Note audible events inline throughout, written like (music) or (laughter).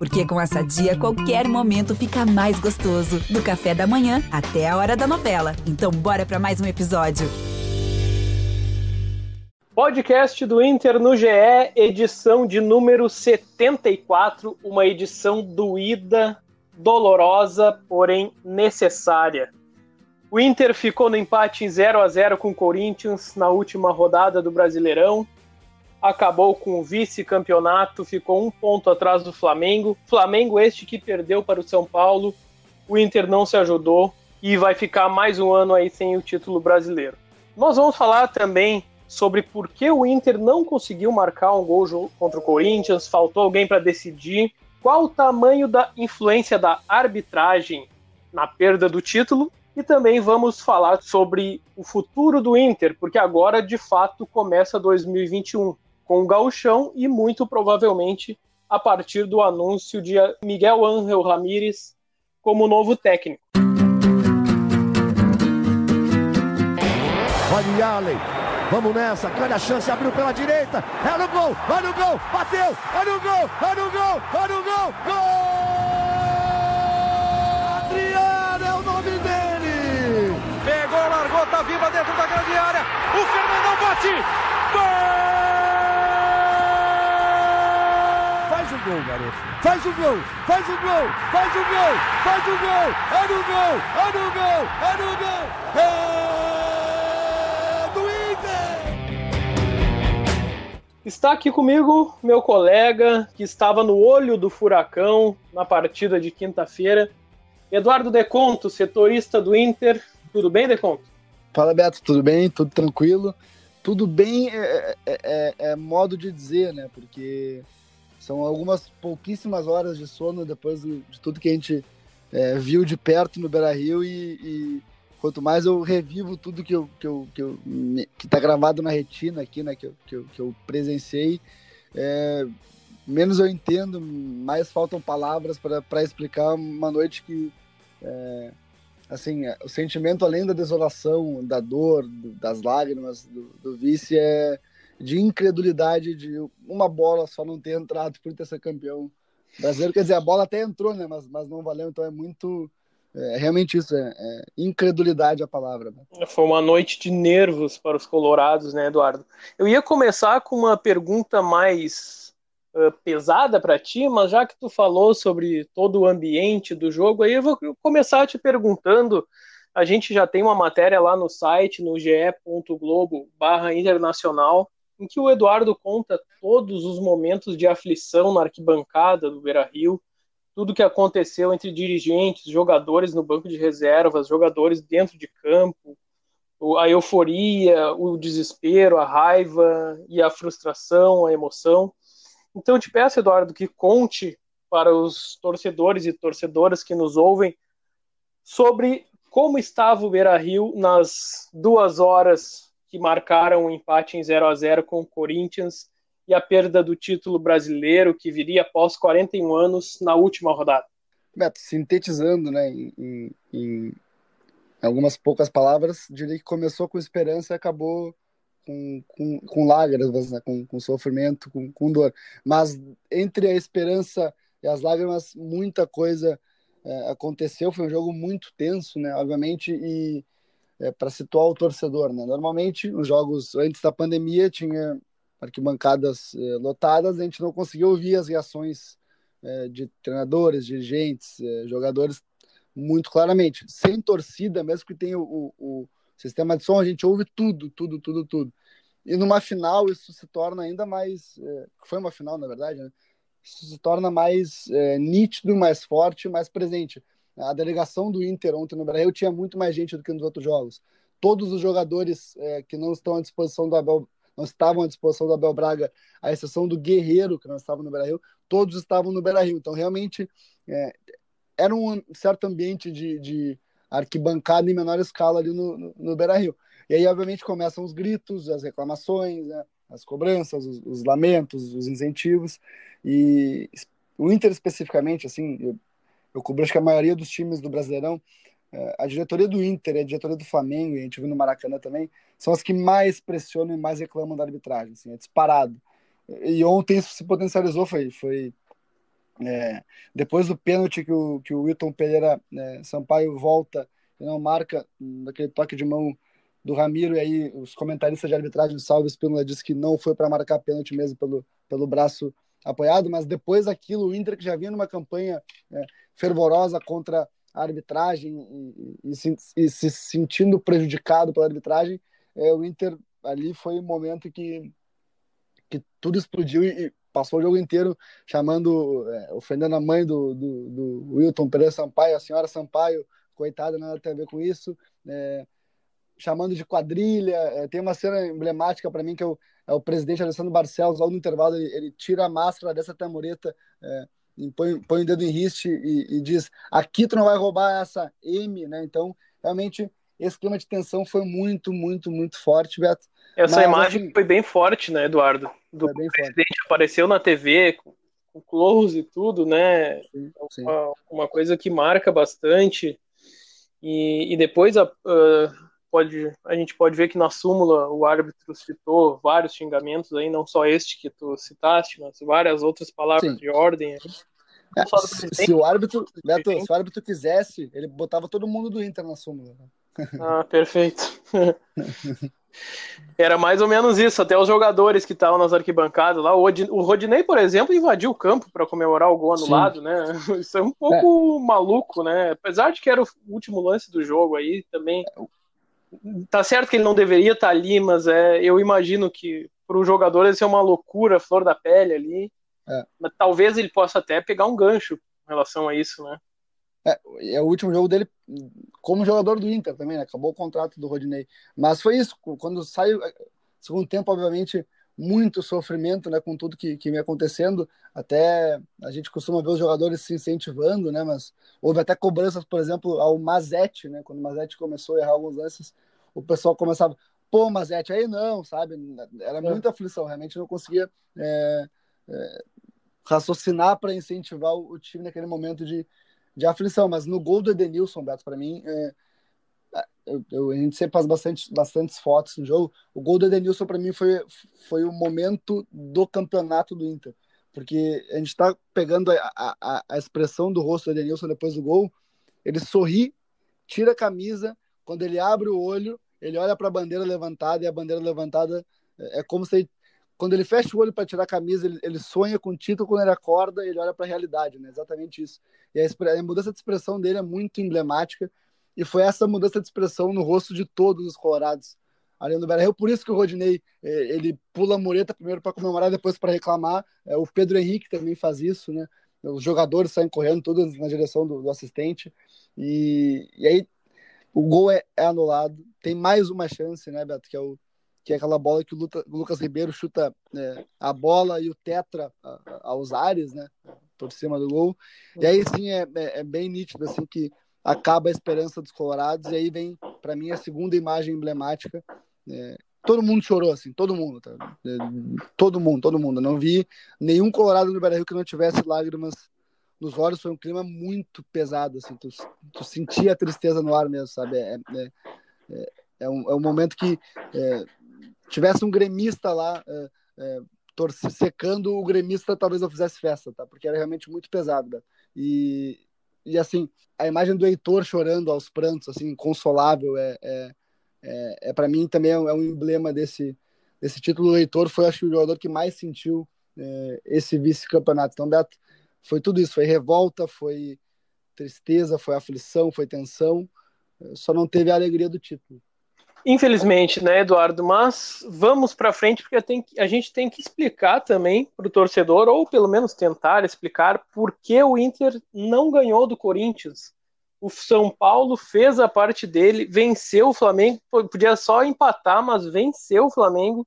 Porque com essa dia, qualquer momento fica mais gostoso. Do café da manhã até a hora da novela. Então, bora para mais um episódio. Podcast do Inter no GE, edição de número 74, uma edição doída, dolorosa, porém necessária. O Inter ficou no empate em 0 a 0 com o Corinthians na última rodada do Brasileirão. Acabou com o vice-campeonato, ficou um ponto atrás do Flamengo. Flamengo este que perdeu para o São Paulo. O Inter não se ajudou e vai ficar mais um ano aí sem o título brasileiro. Nós vamos falar também sobre por que o Inter não conseguiu marcar um gol contra o Corinthians, faltou alguém para decidir, qual o tamanho da influência da arbitragem na perda do título e também vamos falar sobre o futuro do Inter, porque agora de fato começa 2021 com o Gauchão e muito provavelmente a partir do anúncio de Miguel Ángel Ramírez como novo técnico. Olha Allen, vamos nessa, grande a chance, abriu pela direita, é no gol, olha no gol, bateu, olha no gol, olha no gol, olha no gol, gol! bola viva dentro da grande área. O Fernandão bate. Gol! Faz o gol, garoto. Faz o gol, faz o gol, faz o gol, faz o gol. É no gol, é no gol, é no gol. É do Inter. Está aqui comigo meu colega que estava no olho do furacão na partida de quinta-feira, Eduardo Deconto, setorista do Inter. Tudo bem, Deconto? Fala, Beto, tudo bem? Tudo tranquilo? Tudo bem é, é, é, é, modo de dizer, né? Porque são algumas pouquíssimas horas de sono depois de, tudo que a gente é, viu de perto no Beira Rio e, e, quanto mais eu revivo tudo que eu, que eu, que, eu, que tá gravado na retina aqui, né? Que eu, que eu, que eu presenciei, é, menos eu entendo, mais faltam palavras para explicar uma noite que é, assim, o sentimento além da desolação, da dor, das lágrimas, do, do vice é de incredulidade de uma bola só não ter entrado por ter sido campeão brasileiro. Quer dizer, a bola até entrou, né? Mas, mas não valeu, então é muito. É realmente isso, é, é incredulidade a palavra. Né? Foi uma noite de nervos para os colorados, né, Eduardo? Eu ia começar com uma pergunta mais pesada para ti, mas já que tu falou sobre todo o ambiente do jogo, aí eu vou começar te perguntando. A gente já tem uma matéria lá no site, no ge.globo/internacional, em que o Eduardo conta todos os momentos de aflição na arquibancada do Beira-Rio, tudo que aconteceu entre dirigentes, jogadores no banco de reservas, jogadores dentro de campo, a euforia, o desespero, a raiva e a frustração, a emoção. Então eu te peço, Eduardo, que conte para os torcedores e torcedoras que nos ouvem sobre como estava o Beira Rio nas duas horas que marcaram o um empate em 0 a 0 com o Corinthians e a perda do título brasileiro que viria após 41 anos na última rodada. Beto, sintetizando né, em, em, algumas poucas palavras, diria que começou com esperança e acabou com, com, com lágrimas, né? com, com sofrimento, com, com dor. Mas entre a esperança e as lágrimas, muita coisa é, aconteceu. Foi um jogo muito tenso, né? Obviamente, e é, para situar o torcedor, né? Normalmente, os jogos antes da pandemia tinha arquibancadas é, lotadas, a gente não conseguia ouvir as reações é, de treinadores, dirigentes, é, jogadores muito claramente. Sem torcida, mesmo que tenha o, o Sistema de som, a gente ouve tudo, tudo, tudo, tudo. E numa final isso se torna ainda mais. É, foi uma final, na verdade, né? Isso se torna mais é, nítido, mais forte, mais presente. A delegação do Inter ontem no Brasil tinha muito mais gente do que nos outros jogos. Todos os jogadores é, que não estão à disposição do Abel, não estavam à disposição do Abel Braga, à exceção do Guerreiro, que não estava no Brasil, todos estavam no Brasil. Então, realmente, é, era um certo ambiente de, de arquibancada em menor escala ali no, no, no Beira-Rio. E aí, obviamente, começam os gritos, as reclamações, né? as cobranças, os, os, lamentos, os incentivos. E o Inter, especificamente, assim, eu, eu cobro acho que a maioria dos times do Brasileirão, é, a diretoria do Inter a diretoria do Flamengo, e a gente viu no Maracanã também, são as que mais pressionam e mais reclamam da arbitragem, assim, é disparado. E ontem isso se potencializou, foi, foi É, depois do pênalti que o, que o Wilton Pereira né, Sampaio volta e não marca naquele toque de mão do Ramiro, e aí os comentaristas de arbitragem, Salve Espínola, disse que não foi para marcar pênalti mesmo pelo, pelo braço apoiado, mas depois daquilo, o Inter que já vinha numa campanha é, fervorosa contra a arbitragem e, e, e, se, e, se, sentindo prejudicado pela arbitragem, é, o Inter ali foi o um momento que, que tudo explodiu e, passou o jogo inteiro chamando, é, ofendendo a mãe do, do, do, Wilton Pereira Sampaio, a senhora Sampaio, coitada, nada tem a ver com isso, é, chamando de quadrilha. É, tem uma cena emblemática para mim que é o, é o, presidente Alessandro Barcelos, logo no intervalo, ele, ele tira a máscara dessa tamureta, é, põe, põe o dedo em riste e, e, diz: aqui tu não vai roubar essa M, né? Então, realmente, esse clima de tensão foi muito, muito, muito forte, Beto. Essa Mas, imagem assim, foi bem forte, né, Eduardo? Do presidente forte. apareceu na TV com, com close e tudo, né? Sim, sim. Uma, uma, coisa que marca bastante. E, e depois a, uh, pode, a gente pode ver que na súmula o árbitro citou vários xingamentos aí, não só este que tu citaste, mas várias outras palavras sim. de ordem. É, se, o árbitro, Beto, se o árbitro quisesse, ele botava todo mundo do Inter na súmula. (laughs) Ah, perfeito. (laughs) Era mais ou menos isso, até os jogadores que estavam nas arquibancadas lá. O Rodinei, por exemplo, invadiu o campo para comemorar o gol anulado, Sim. né? (laughs) Isso é um pouco é. maluco, né? Apesar de que era o último lance do jogo aí também. Tá certo que ele não deveria estar tá ali, mas é, eu imagino que para o jogador isso é uma loucura, flor da pele ali. É. Mas talvez ele possa até pegar um gancho em relação a isso, né? É, é o último jogo dele como jogador do Inter também, né? Acabou o contrato do Rodinei. Mas foi isso, quando saiu, segundo tempo, obviamente, muito sofrimento, né? Com tudo que, que vem acontecendo. Até a gente costuma ver os jogadores se incentivando, né? Mas houve até cobranças, por exemplo, ao Mazete, né? Quando o Mazete começou a errar alguns lances, o pessoal começava, pô, Mazete, aí não, sabe? Era é. muita aflição, realmente não conseguia é, é, raciocinar para incentivar o, o time naquele momento de de aflição, mas no gol do Edenilson, Beto, para mim, é, eu, eu, a gente sempre faz bastante, bastantes fotos no jogo. O gol do Edenilson, para mim, foi, foi o momento do campeonato do Inter, porque a gente está pegando a, a, a, expressão do rosto do Edenilson depois do gol. Ele sorri, tira a camisa, quando ele abre o olho, ele olha para a bandeira levantada e a bandeira levantada é, é como se quando ele fecha o olho para tirar a camisa, ele, ele, sonha com o título, quando ele acorda, ele olha para a realidade, né? Exatamente isso. E a, a, mudança de expressão dele é muito emblemática, e foi essa mudança de expressão no rosto de todos os colorados ali no Beira-Rio. Por isso que o Rodinei, eh, ele pula a mureta primeiro para comemorar, depois para reclamar. É, o Pedro Henrique também faz isso, né? Os jogadores saem correndo todos na direção do, do assistente. E, e aí o gol é, é anulado. Tem mais uma chance, né, Beto? Que é o que é aquela bola que o, Lucas Ribeiro chuta é, a bola e o tetra aos ares, né, por cima do gol. E aí sim é, é, é, bem nítido assim que acaba a esperança dos colorados e aí vem para mim a segunda imagem emblemática. É, todo mundo chorou assim, todo mundo, tá? É, todo mundo, todo mundo. não vi nenhum colorado no Beira-Rio que não tivesse lágrimas nos olhos. Foi um clima muito pesado assim. Tu, tu sentia a tristeza no ar mesmo, sabe? É, é, é, é um, é um momento que é, tivesse um gremista lá torce, secando, o gremista talvez não fizesse festa, tá? Porque era realmente muito pesado, né? E, e assim, a imagem do Heitor chorando aos prantos, assim, inconsolável, é, é, é, é para mim também é, é um emblema desse, desse título. O Heitor foi, acho que, o jogador que mais sentiu é, esse vice-campeonato. Então, Beto, foi tudo isso, foi revolta, foi tristeza, foi aflição, foi tensão, só não teve a alegria do título. Infelizmente, né, Eduardo? Mas vamos para frente porque tem, a gente tem que explicar também para o torcedor, ou pelo menos tentar explicar, por que o Inter não ganhou do Corinthians. O São Paulo fez a parte dele, venceu o Flamengo, podia só empatar, mas venceu o Flamengo.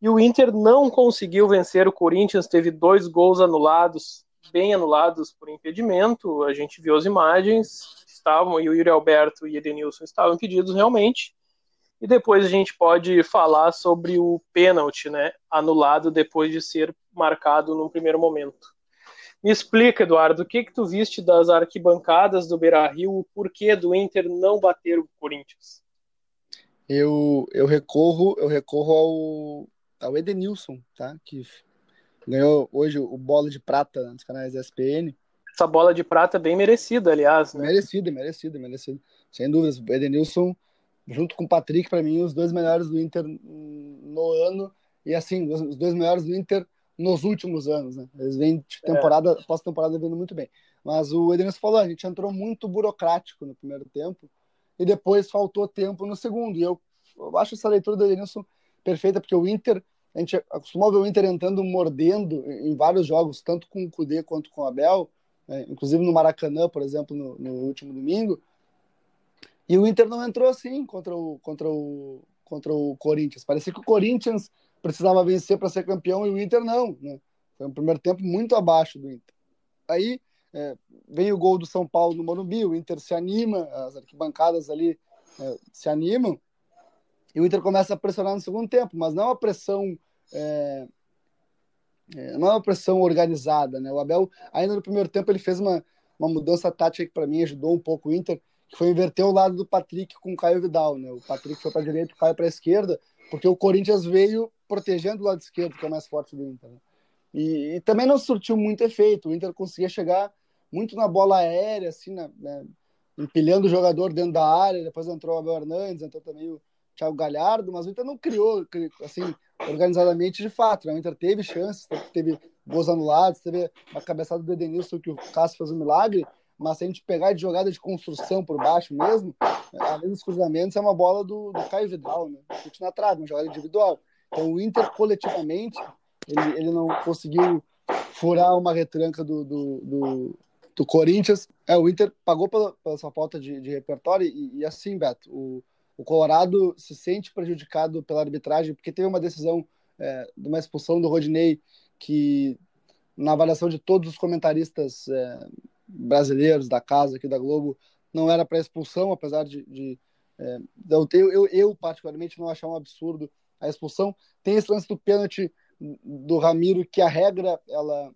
E o Inter não conseguiu vencer o Corinthians, teve dois gols anulados, bem anulados por impedimento. A gente viu as imagens, estavam, e o Yuri Alberto e Edenilson estavam impedidos realmente e depois a gente pode falar sobre o pênalti, né, anulado depois de ser marcado num primeiro momento. Me explica, Eduardo, o que que tu viste das arquibancadas do Beira-Rio, o porquê do Inter não bater o Corinthians? Eu, eu recorro, eu recorro ao, ao Edenilson, tá? Que ganhou hoje o bola de prata nos canais ESPN. Essa bola de prata bem merecida, aliás. Né? Merecida, merecida, merecida. Sem dúvidas. O Edenilson, junto com o Patrick, para mim, os dois melhores do Inter no ano. E assim, os dois melhores do Inter nos últimos anos, né? Eles vêm de temporada, é. pós-temporada vindo muito bem. Mas o Edenilson falou, a gente entrou muito burocrático no primeiro tempo e depois faltou tempo no segundo. E eu, eu acho essa leitura do Edenilson perfeita, porque o Inter, a gente acostumou ver o Inter entrando mordendo em vários jogos, tanto com o Cudê quanto com o Abel, né? inclusive no Maracanã, por exemplo, no, no, último domingo. E o Inter não entrou assim contra o, contra o, contra o Corinthians. Parecia que o Corinthians precisava vencer para ser campeão e o Inter não. Né? Foi um primeiro tempo muito abaixo do Inter. Aí é, vem o gol do São Paulo no Morumbi, o Inter se anima, as arquibancadas ali é, se animam, e o Inter começa a pressionar no segundo tempo, mas não é uma pressão. É, é, não é uma pressão organizada, né? O Abel, ainda no primeiro tempo, ele fez uma, uma mudança tática que para mim ajudou um pouco o Inter, que foi inverter o lado do Patrick com o Caio Vidal, né? O Patrick foi para a direita, o Caio para a esquerda, porque o Corinthians veio protegendo o lado esquerdo, que é o mais forte do Inter. Né? E, e, também não surtiu muito efeito. O Inter conseguia chegar muito na bola aérea, assim, né, empilhando o jogador dentro da área. Depois entrou o Abel Hernandes, entrou também o Thiago Galhardo, mas o Inter não criou, assim, organizadamente de fato. Né? O Inter teve chances, teve gols anulados, teve uma cabeçada do Edenilson que o Cássio fez um milagre, mas se a gente pegar de jogada de construção por baixo mesmo, além dos cruzamentos, é uma bola do, do Caio Vidal, né? Chute na trave, uma jogada individual. Então o Inter, coletivamente, ele, ele não conseguiu furar uma retranca do, do, do, do Corinthians. É, o Inter pagou pela, pela sua falta de, de repertório e, e, assim, Beto, o, o Colorado se sente prejudicado pela arbitragem porque teve uma decisão é, de uma expulsão do Rodinei que, na avaliação de todos os comentaristas é, brasileiros da casa aqui da Globo não era para expulsão, apesar de, de é, eu, eu, eu, particularmente não achar um absurdo a expulsão. Tem esse lance do pênalti do Ramiro que a regra ela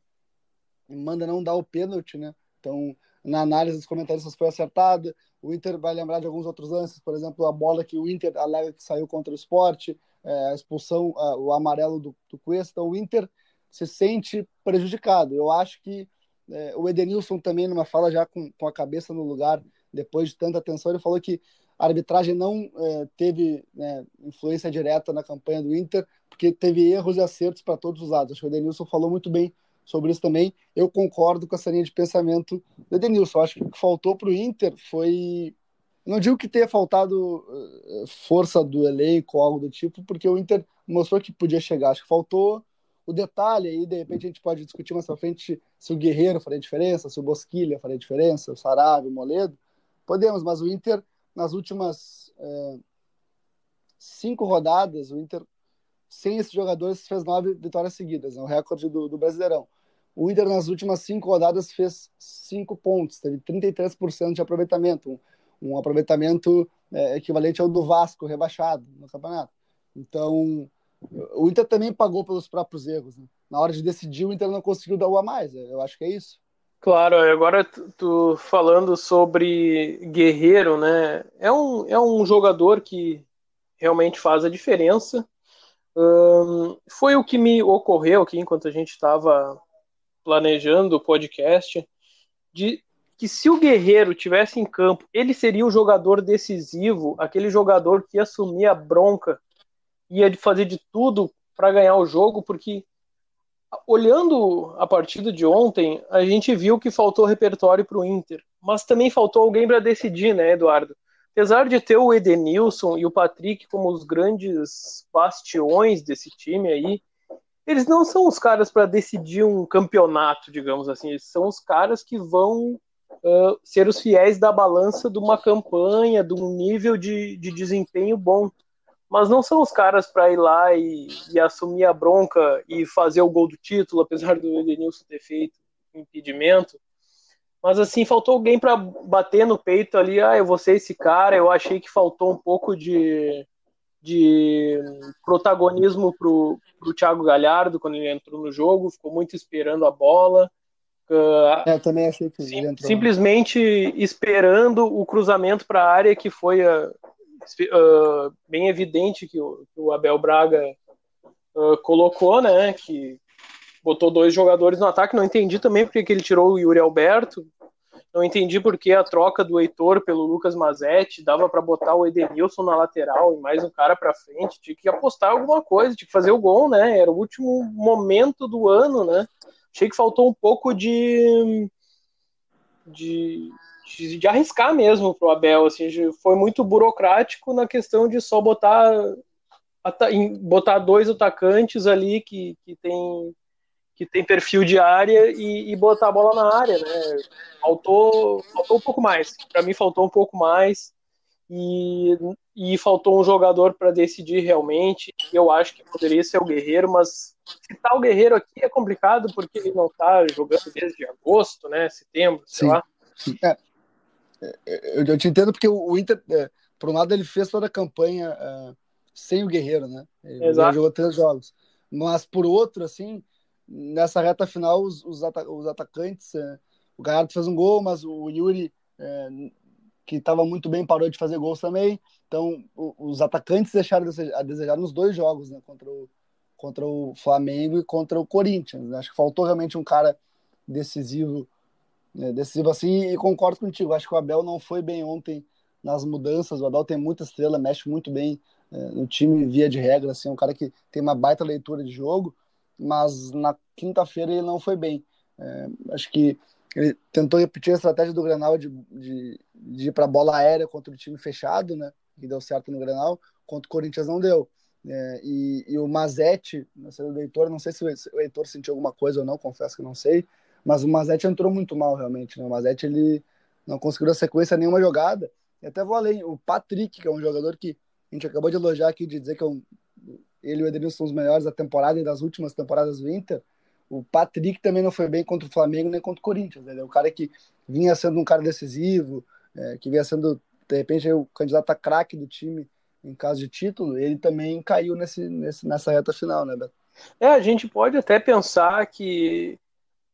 manda não dar o pênalti, né? Então na análise dos comentaristas foi acertada. O Inter vai lembrar de alguns outros lances, por exemplo, a bola que o Inter alega que saiu contra o esporte, é, a expulsão, a, o amarelo do, do Cuesta. Então o Inter se sente prejudicado. Eu acho que é, o Edenilson também, numa fala já com, com a cabeça no lugar, depois de tanta atenção, ele falou que a arbitragem não é, teve né, influência direta na campanha do Inter, porque teve erros e acertos para todos os lados. Acho que o Edenilson falou muito bem sobre isso também. Eu concordo com essa linha de pensamento do Edenilson. Acho que o que faltou para o Inter foi. Não digo que tenha faltado uh, força do elenco ou algo do tipo, porque o Inter mostrou que podia chegar. Acho que faltou o detalhe aí, de repente a gente pode discutir mais pra frente se o Guerreiro faria diferença, se o Bosquilha faria diferença, o Sarabia, o Moledo. Podemos, mas o Inter, nas últimas é, cinco rodadas, o Inter, sem esses jogadores, fez nove vitórias seguidas, é o recorde do, do Brasileirão. O Inter, nas últimas cinco rodadas, fez cinco pontos, teve 33% de aproveitamento, um, um aproveitamento é, equivalente ao do Vasco, rebaixado no campeonato. Então, o Inter também pagou pelos próprios erros. Né? Na hora de decidir, o Inter não conseguiu dar o a mais. Eu acho que é isso. Claro, agora tu falando sobre Guerreiro, né? É um, é um jogador que realmente faz a diferença. Foi o que me ocorreu aqui enquanto a gente estava planejando o podcast, de que se o Guerreiro tivesse em campo, ele seria o jogador decisivo, aquele jogador que assumia a bronca ia fazer de tudo para ganhar o jogo, porque olhando a partida de ontem, a gente viu que faltou repertório para o Inter, mas também faltou alguém para decidir, né, Eduardo? Apesar de ter o Edenilson e o Patrick como os grandes bastiões desse time aí, eles não são os caras para decidir um campeonato, digamos assim. Eles são os caras que vão uh, ser os fiéis da balança de uma campanha, de um nível de, de desempenho bom mas não são os caras para ir lá e, e, assumir a bronca e fazer o gol do título, apesar do Edenilson ter feito impedimento. Mas assim, faltou alguém para bater no peito ali, ah, eu vou ser esse cara. Eu achei que faltou um pouco de, de protagonismo pro, pro Thiago Galhardo quando ele entrou no jogo, ficou muito esperando a bola. Uh, é, também achei que sim, entrou. simplesmente esperando o cruzamento para a área que foi a, uh, bem evidente que o, que o Abel Braga uh, colocou, né? Que botou dois jogadores no ataque. Não entendi também porque que ele tirou o Yuri Alberto. Não entendi porque a troca do Heitor pelo Lucas Mazetti dava para botar o Edenilson na lateral e mais um cara para frente. Tinha que apostar alguma coisa, tinha que fazer o gol, né? Era o último momento do ano, né? Achei que faltou um pouco de de, de, de arriscar mesmo pro Abel, assim, foi muito burocrático na questão de só botar botar dois atacantes ali que, que tem que tem perfil de área e, e, botar a bola na área, né? Faltou, faltou um pouco mais. Para mim faltou um pouco mais e, e faltou um jogador para decidir realmente. Eu acho que poderia ser o Guerreiro, mas citar o Guerreiro aqui é complicado porque ele não está jogando desde agosto, né? Setembro, sei Sim. lá. É, eu, eu, te entendo porque o, Inter, é, por um lado, ele fez toda a campanha é, sem o Guerreiro, né? Ele Exato. jogou três jogos. Mas por outro, assim, nessa reta final, os, os, ata os atacantes, é, o Galhardo fez um gol, mas o Yuri, é, que estava muito bem, parou de fazer gols também. Então, o, os atacantes deixaram a desejar nos dois jogos, né? Contra o, contra o Flamengo e contra o Corinthians. Né? Acho que faltou realmente um cara decisivo, né? decisivo assim, e concordo contigo. Acho que o Abel não foi bem ontem nas mudanças. O Abel tem muita estrela, mexe muito bem é, no time via de regra, assim, é um cara que tem uma baita leitura de jogo mas na quinta-feira ele não foi bem. É, acho que ele tentou repetir a estratégia do Grenal de, de, de ir para bola aérea contra o time fechado, né? Que deu certo no Grenal, contra o Corinthians não deu. É, e, e, o Mazete, na saída do Heitor, não sei se o Heitor sentiu alguma coisa ou não, confesso que não sei, mas o Mazete entrou muito mal realmente. Né? O Mazete ele não conseguiu a sequência nenhuma jogada. E até vou além, o Patrick, que é um jogador que a gente acabou de elogiar aqui, de dizer que é um ele e o Edenilson são os melhores da temporada e das últimas temporadas do Inter. O Patrick também não foi bem contra o Flamengo nem contra o Corinthians. Né? Ele é um cara que vinha sendo um cara decisivo, é, que vinha sendo, de repente, o candidato a craque do time em caso de título. Ele também caiu nesse, nesse, nessa reta final, né, Beto? É, a gente pode até pensar que,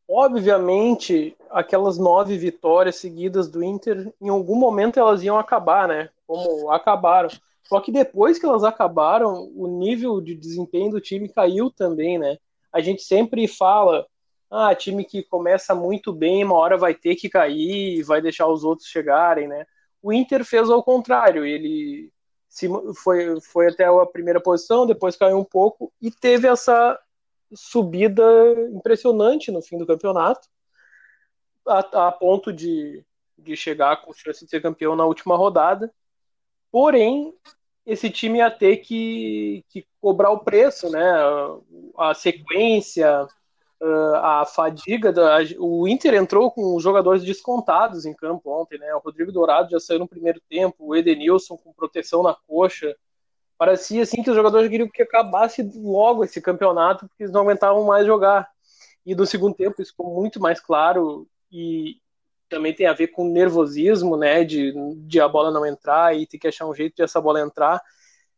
obviamente, aquelas nove vitórias seguidas do Inter, em algum momento elas iam acabar, né? Como acabaram. Só que depois que elas acabaram, o nível de desempenho do time caiu também, né? A gente sempre fala, ah, time que começa muito bem, uma hora vai ter que cair, vai deixar os outros chegarem, né? O Inter fez ao contrário, ele se, foi, foi até a primeira posição, depois caiu um pouco e teve essa subida impressionante no fim do campeonato, a, a ponto de, de chegar com chance de ser campeão na última rodada. Porém, esse time ia ter que, que cobrar o preço, né? A sequência, a fadiga. Da, o Inter entrou com jogadores descontados em campo ontem, né? O Rodrigo Dourado já saiu no primeiro tempo, o Edenilson com proteção na coxa. Parecia assim que os jogadores queriam que acabasse logo esse campeonato, porque eles não aguentavam mais jogar. E no segundo tempo isso ficou muito mais claro e, também tem a ver com nervosismo, né, de, de a bola não entrar e ter que achar um jeito de essa bola entrar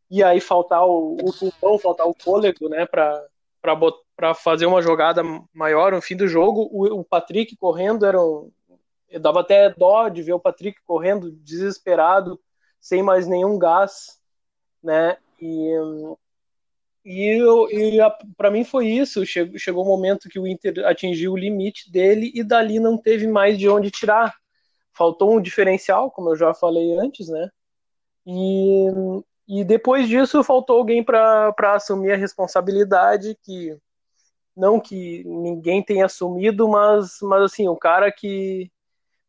e aí faltar o, pulmão, faltar o fôlego, né, para para fazer uma jogada maior no fim do jogo. O, o Patrick correndo era um, dava até dó de ver o Patrick correndo desesperado, sem mais nenhum gás, né? E e, e para mim foi isso. Chegou, chegou um momento que o Inter atingiu o limite dele e dali não teve mais de onde tirar. Faltou um diferencial, como eu já falei antes, né? E, e depois disso faltou alguém para assumir a responsabilidade que não que ninguém tenha assumido, mas, mas assim, o cara que,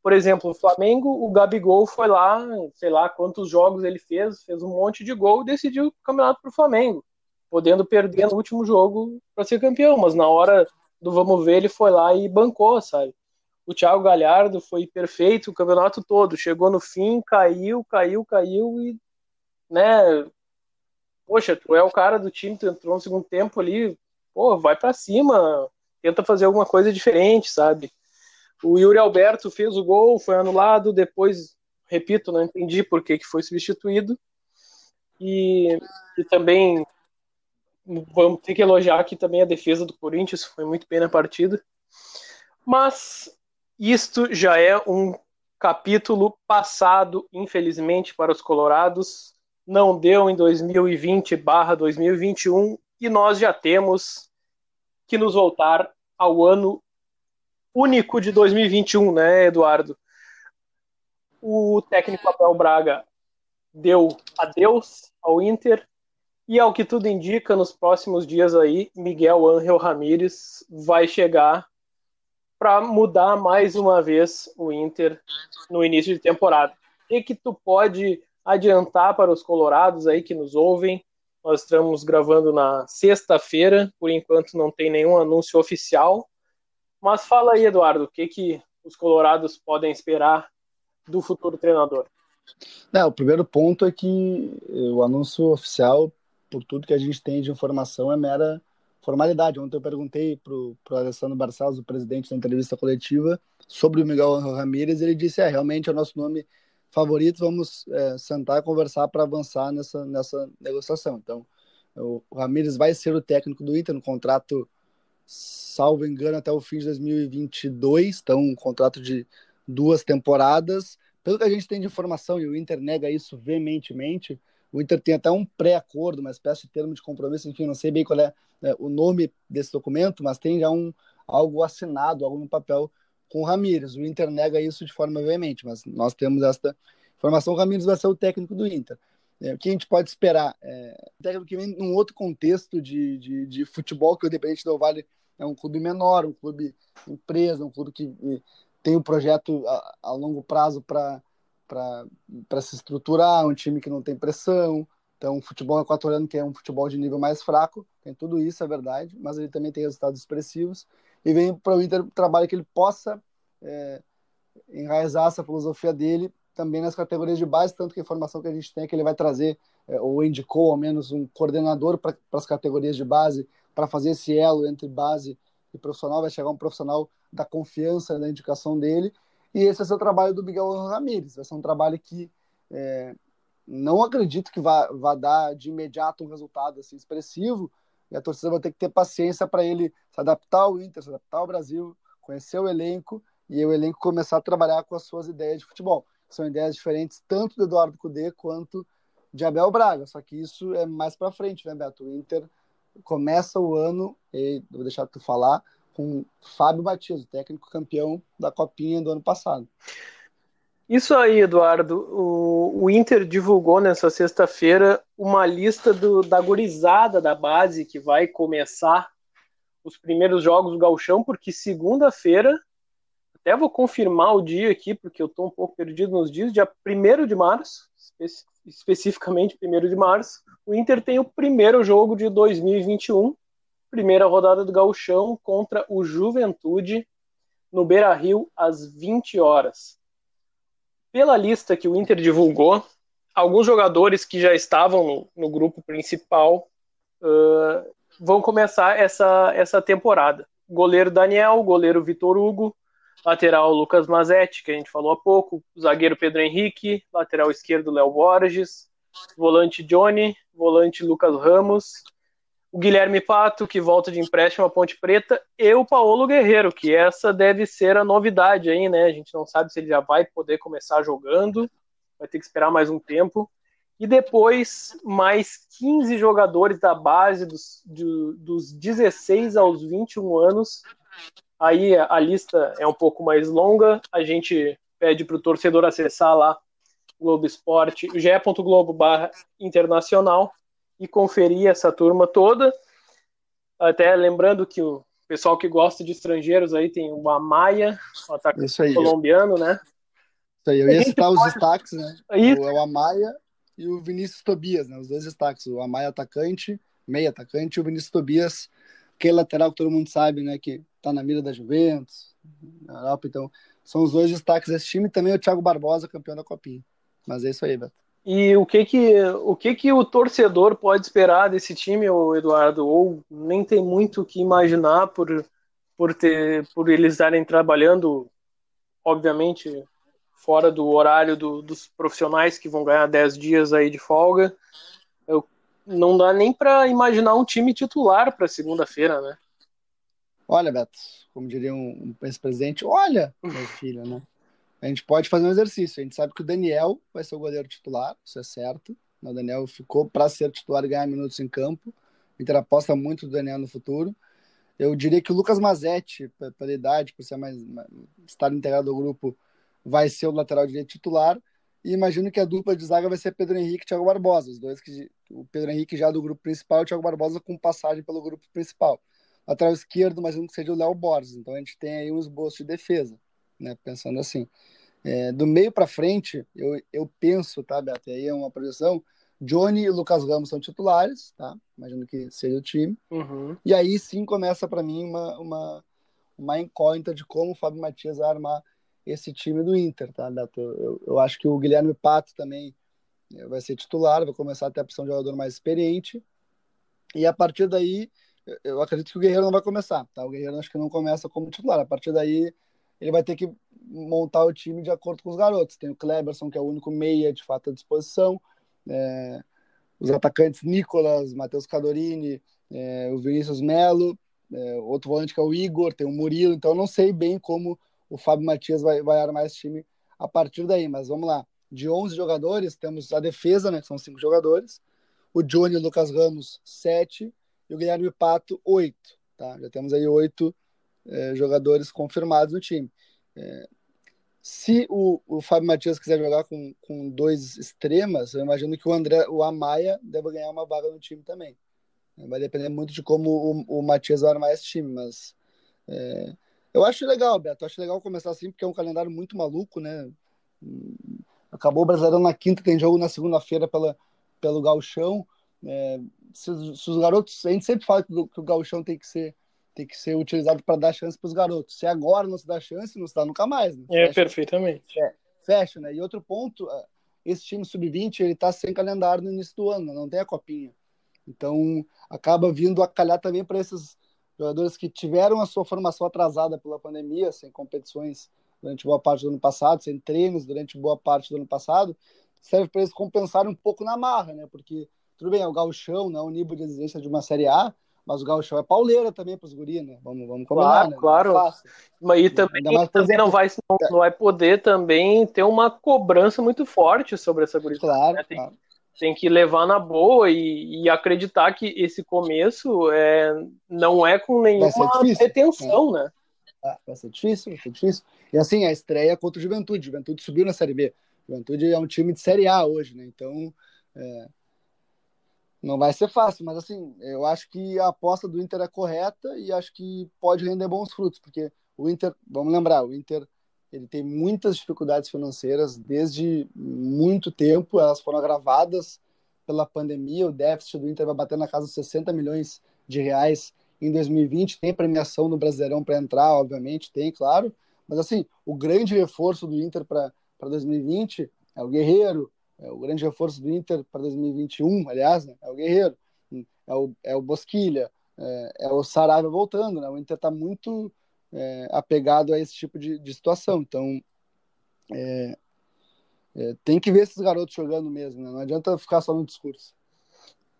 por exemplo, o Flamengo, o Gabigol foi lá, sei lá quantos jogos ele fez, fez um monte de gol e decidiu o campeonato para o Flamengo podendo perder no último jogo para ser campeão, mas na hora do vamos ver ele foi lá e bancou, sabe? O Thiago Galhardo foi perfeito o campeonato todo, chegou no fim, caiu, caiu, caiu e, né, poxa, tu é o cara do time, tu entrou no segundo tempo ali, pô, vai para cima, tenta fazer alguma coisa diferente, sabe? O Yuri Alberto fez o gol, foi anulado, depois, repito, não entendi por que, que foi substituído. E, e também vamos ter que elogiar aqui também a defesa do Corinthians, foi muito bem na partida. Mas isto já é um capítulo passado, infelizmente, para os colorados. Não deu em 2020/2021 e nós já temos que nos voltar ao ano único de 2021, né, Eduardo? O técnico Abel Braga deu adeus ao Inter e ao que tudo indica, nos próximos dias aí, Miguel Ángel Ramírez vai chegar para mudar mais uma vez o Inter no início de temporada. O que, que tu pode adiantar para os colorados aí que nos ouvem? Nós estamos gravando na sexta-feira, por enquanto não tem nenhum anúncio oficial. Mas fala aí, Eduardo, o que, que os colorados podem esperar do futuro treinador? Não, o primeiro ponto é que o anúncio oficial, por tudo que a gente tem de informação, é mera formalidade. Ontem eu perguntei para o Alessandro Barcelos, o presidente da entrevista coletiva, sobre o Miguel Ramírez, ele disse: é, realmente é o nosso nome favorito, vamos é, sentar e conversar para avançar nessa, nessa negociação. Então, o Ramírez vai ser o técnico do Inter no contrato, salvo engano, até o fim de 2022, então um contrato de duas temporadas. Pelo que a gente tem de informação, e o Inter nega isso veementemente, o Inter tem até um pré-acordo, uma espécie de termo de compromisso, enfim, não sei bem qual é, é o nome desse documento, mas tem já um, algo assinado, algo no papel com o Ramires. O Inter nega isso de forma veemente, mas nós temos esta informação. O Ramires vai ser o técnico do Inter. É, o que a gente pode esperar? É, um técnico que vem num outro contexto de, de, de futebol, que o Independente do Vale é um clube menor, um clube empresa, um clube que tem um projeto a, a longo prazo para para se estruturar, um time que não tem pressão. Então, o futebol equatoriano, que é um futebol de nível mais fraco, tem tudo isso, é verdade, mas ele também tem resultados expressivos. E vem para o Inter um trabalho que ele possa é, enraizar essa filosofia dele também nas categorias de base, tanto que a informação que a gente tem é que ele vai trazer, é, ou indicou ao menos um coordenador para as categorias de base, para fazer esse elo entre base e profissional, vai chegar um profissional da confiança da indicação dele, e esse vai ser o trabalho do Miguel Ramírez. Vai ser um trabalho que é, não acredito que vá, vá dar de imediato um resultado assim, expressivo. E a torcida vai ter que ter paciência para ele se adaptar ao Inter, se adaptar ao Brasil, conhecer o elenco e o elenco começar a trabalhar com as suas ideias de futebol. São ideias diferentes tanto do Eduardo Cudê quanto de Abel Braga. Só que isso é mais para frente, né, Beto? O Inter começa o ano, e vou deixar tu falar, com Fábio o técnico campeão da Copinha do ano passado. Isso aí, Eduardo. O, o Inter divulgou nessa sexta-feira uma lista do, da gurizada da base que vai começar os primeiros jogos do Galchão, porque segunda-feira, até vou confirmar o dia aqui, porque eu estou um pouco perdido nos dias, dia 1 de março, espe especificamente 1 de março, o Inter tem o primeiro jogo de 2021 primeira rodada do Gauchão contra o Juventude no Beira Rio às 20 horas. Pela lista que o Inter divulgou, alguns jogadores que já estavam no, no grupo principal uh, vão começar essa, essa temporada. Goleiro Daniel, goleiro Vitor Hugo, lateral Lucas Mazetti, que a gente falou há pouco, zagueiro Pedro Henrique, lateral esquerdo Léo Borges, volante Johnny, volante Lucas Ramos, o Guilherme Pato, que volta de empréstimo à Ponte Preta, e o Paulo Guerreiro, que essa deve ser a novidade aí, né? A gente não sabe se ele já vai poder começar jogando, vai ter que esperar mais um tempo. E depois, mais 15 jogadores da base dos, de, dos 16 aos 21 anos. Aí a lista é um pouco mais longa, a gente pede para o torcedor acessar lá Globo Esporte, ge.globo barra internacional e conferir essa turma toda. Até lembrando que o pessoal que gosta de estrangeiros aí tem o Amaya, o atacante colombiano, né? Isso aí, eu ia citar pode... os destaques, né? Aí... O, é o Amaya e o Vinícius Tobias, né? Os dois destaques. O Amaya atacante, meio atacante, e o Vinícius Tobias, que é lateral que todo mundo sabe, né? Que tá na mira da Juventus, na Europa, então são os dois destaques desse time. Também o Thiago Barbosa, campeão da Copinha. Mas é isso aí, Beto. E o que que o que que o torcedor pode esperar desse time, Eduardo? Ou nem tem muito o que imaginar por por ter por eles estarem trabalhando, obviamente fora do horário do, dos profissionais que vão ganhar 10 dias aí de folga. Eu, não dá nem para imaginar um time titular para segunda-feira, né? Olha, Beto, como diria um, um ex-presidente, olha, meu filho, né? a gente pode fazer um exercício. A gente sabe que o Daniel vai ser o goleiro titular, isso é certo. O Daniel ficou para ser titular e ganhar minutos em campo. O Inter aposta muito no Daniel no futuro. Eu diria que o Lucas Mazetti, pela idade, por ser mais, estar integrado ao grupo, vai ser o lateral direito titular. E imagino que a dupla de zaga vai ser Pedro Henrique e Thiago Barbosa, os dois que o Pedro Henrique já do grupo principal o Thiago Barbosa com passagem pelo grupo principal. Lateral esquerdo, imagino que seja o Léo Borges. Então a gente tem aí um esboço de defesa, né? Pensando assim. É, do meio para frente, eu, eu penso, tá, Beto? E aí é uma projeção. Johnny e Lucas Ramos são titulares, tá? Imagino que seja o time. Uhum. E aí sim começa para mim uma, uma, uma incógnita de como o Fábio Matias vai armar esse time do Inter, tá, Beto? Eu, eu acho que o Guilherme Pato também é, vai ser titular, vai começar a ter a opção de jogador mais experiente. E a partir daí, eu acredito que o Guerreiro não vai começar, tá? O Guerreiro acho que não começa como titular. A partir daí, ele vai ter que montar o time de acordo com os garotos. Tem o Kleberson, que é o único meia de fato à disposição. É, os atacantes Nicolas, Matheus Cadorini, é, o Vinícius Melo, é, outro volante que é o Igor, tem o Murilo. Então, eu não sei bem como o Fábio Matias vai, vai armar esse time a partir daí. Mas vamos lá. De 11 jogadores, temos a defesa, né, que são cinco jogadores. O Johnny e o Lucas Ramos, sete. E o Guilherme Pato, oito. Tá? Já temos aí oito é, jogadores confirmados no time. É, se o, o Fábio Matias quiser jogar com, com dois extremas, eu imagino que o André, o Amaia deve ganhar uma vaga no time também. Vai depender muito de como o, o Matias vai armar esse time, mas é, eu acho legal, Beto. Acho legal começar assim, porque é um calendário muito maluco, né? Acabou o Brasileirão na quinta, tem jogo na segunda-feira pelo Galchão. É, se, se, os garotos, a gente sempre fala que, que o Galchão tem que ser tem que ser utilizado para dar chance para os garotos. Se agora não se dá chance, não se dá nunca mais. Né? É, fecha, perfeitamente. É, fecha, né? E outro ponto, é, esse time sub-20 ele está sem calendário no início do ano, não tem a copinha. Então acaba vindo a calhar também para esses jogadores que tiveram a sua formação atrasada pela pandemia, sem competições durante boa parte do ano passado, sem treinos durante boa parte do ano passado, serve para eles compensarem um pouco na marra, né? Porque tudo bem, é o gauchão, não é o nível de exigência de uma Série A, mas o gauchão é pauleira também para os guris, né? Vamos, vamos combinar, claro, né? Claro, Mas e também, também não, vai, não, não, vai poder também ter uma cobrança muito forte sobre essa gurizada. Claro, né? tem, claro. tem, que levar na boa e, e, acreditar que esse começo é, não é com nenhuma retenção, né? né? Ah, vai ser difícil, vai ser difícil. E assim, a estreia contra o Juventude. Juventude subiu na Série B. Juventude é um time de Série A hoje, né? Então, é, não vai ser fácil, mas assim, eu acho que a aposta do Inter é correta e acho que pode render bons frutos, porque o Inter, vamos lembrar, o Inter ele tem muitas dificuldades financeiras desde muito tempo, elas foram agravadas pela pandemia, o déficit do Inter vai bater na casa de 60 milhões de reais em 2020, tem premiação no Brasileirão para entrar, obviamente, tem, claro, mas assim, o grande reforço do Inter para 2020 é o Guerreiro, é o grande reforço do Inter para 2021, aliás, né, é o Guerreiro, é o, é o Bosquilha, é, é o Saraiva voltando, né? O Inter está muito é, apegado a esse tipo de, de situação. Então, é, é, tem que ver esses garotos jogando mesmo, né? Não adianta ficar só no discurso.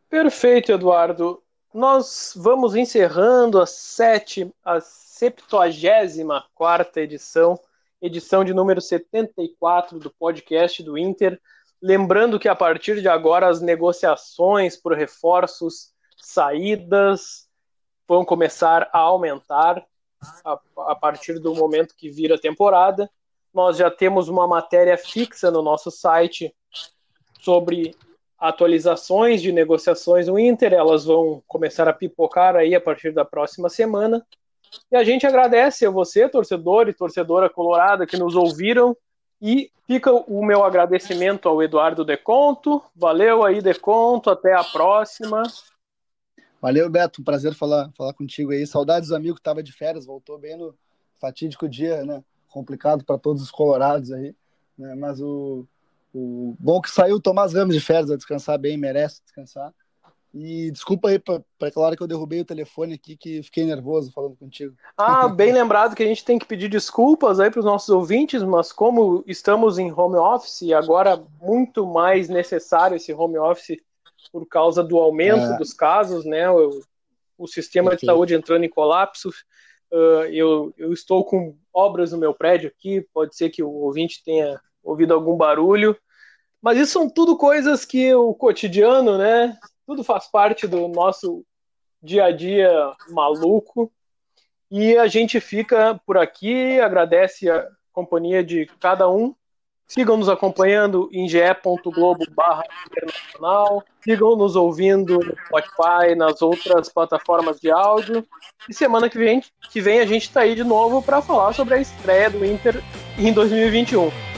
Perfeito, Eduardo. Nós vamos encerrando a, sete, a 74 edição, edição de número 74 do podcast do Inter. Lembrando que a partir de agora as negociações por reforços, saídas vão começar a aumentar a, a partir do momento que vira a temporada. Nós já temos uma matéria fixa no nosso site sobre atualizações de negociações no Inter, elas vão começar a pipocar aí a partir da próxima semana. E a gente agradece a você, torcedor e torcedora colorada, que nos ouviram e fica o meu agradecimento ao Eduardo Deconto. Valeu aí, Deconto. Até a próxima. Valeu, Beto. Prazer falar, falar contigo aí. Saudades do amigo que estava de férias, voltou bem no fatídico dia, né? Complicado para todos os colorados aí. Né? Mas o, o bom que saiu o Tomás Ramos de férias, vai descansar bem, merece descansar. E desculpa aí para hora que eu derrubei o telefone aqui, que fiquei nervoso falando contigo. Ah, bem lembrado que a gente tem que pedir desculpas aí para os nossos ouvintes, mas como estamos em home office e agora muito mais necessário esse home office por causa do aumento é. dos casos, né? O, o sistema okay. de saúde entrando em colapso. Uh, eu, eu estou com obras no meu prédio aqui, pode ser que o ouvinte tenha ouvido algum barulho. Mas isso são tudo coisas que o cotidiano, né? Tudo faz parte do nosso dia a dia maluco. E a gente fica por aqui, agradece a companhia de cada um. Sigam nos acompanhando em ge.globo internacional. Sigam nos ouvindo no Spotify, nas outras plataformas de áudio. E semana que vem, que vem a gente está aí de novo para falar sobre a estreia do Inter em 2021.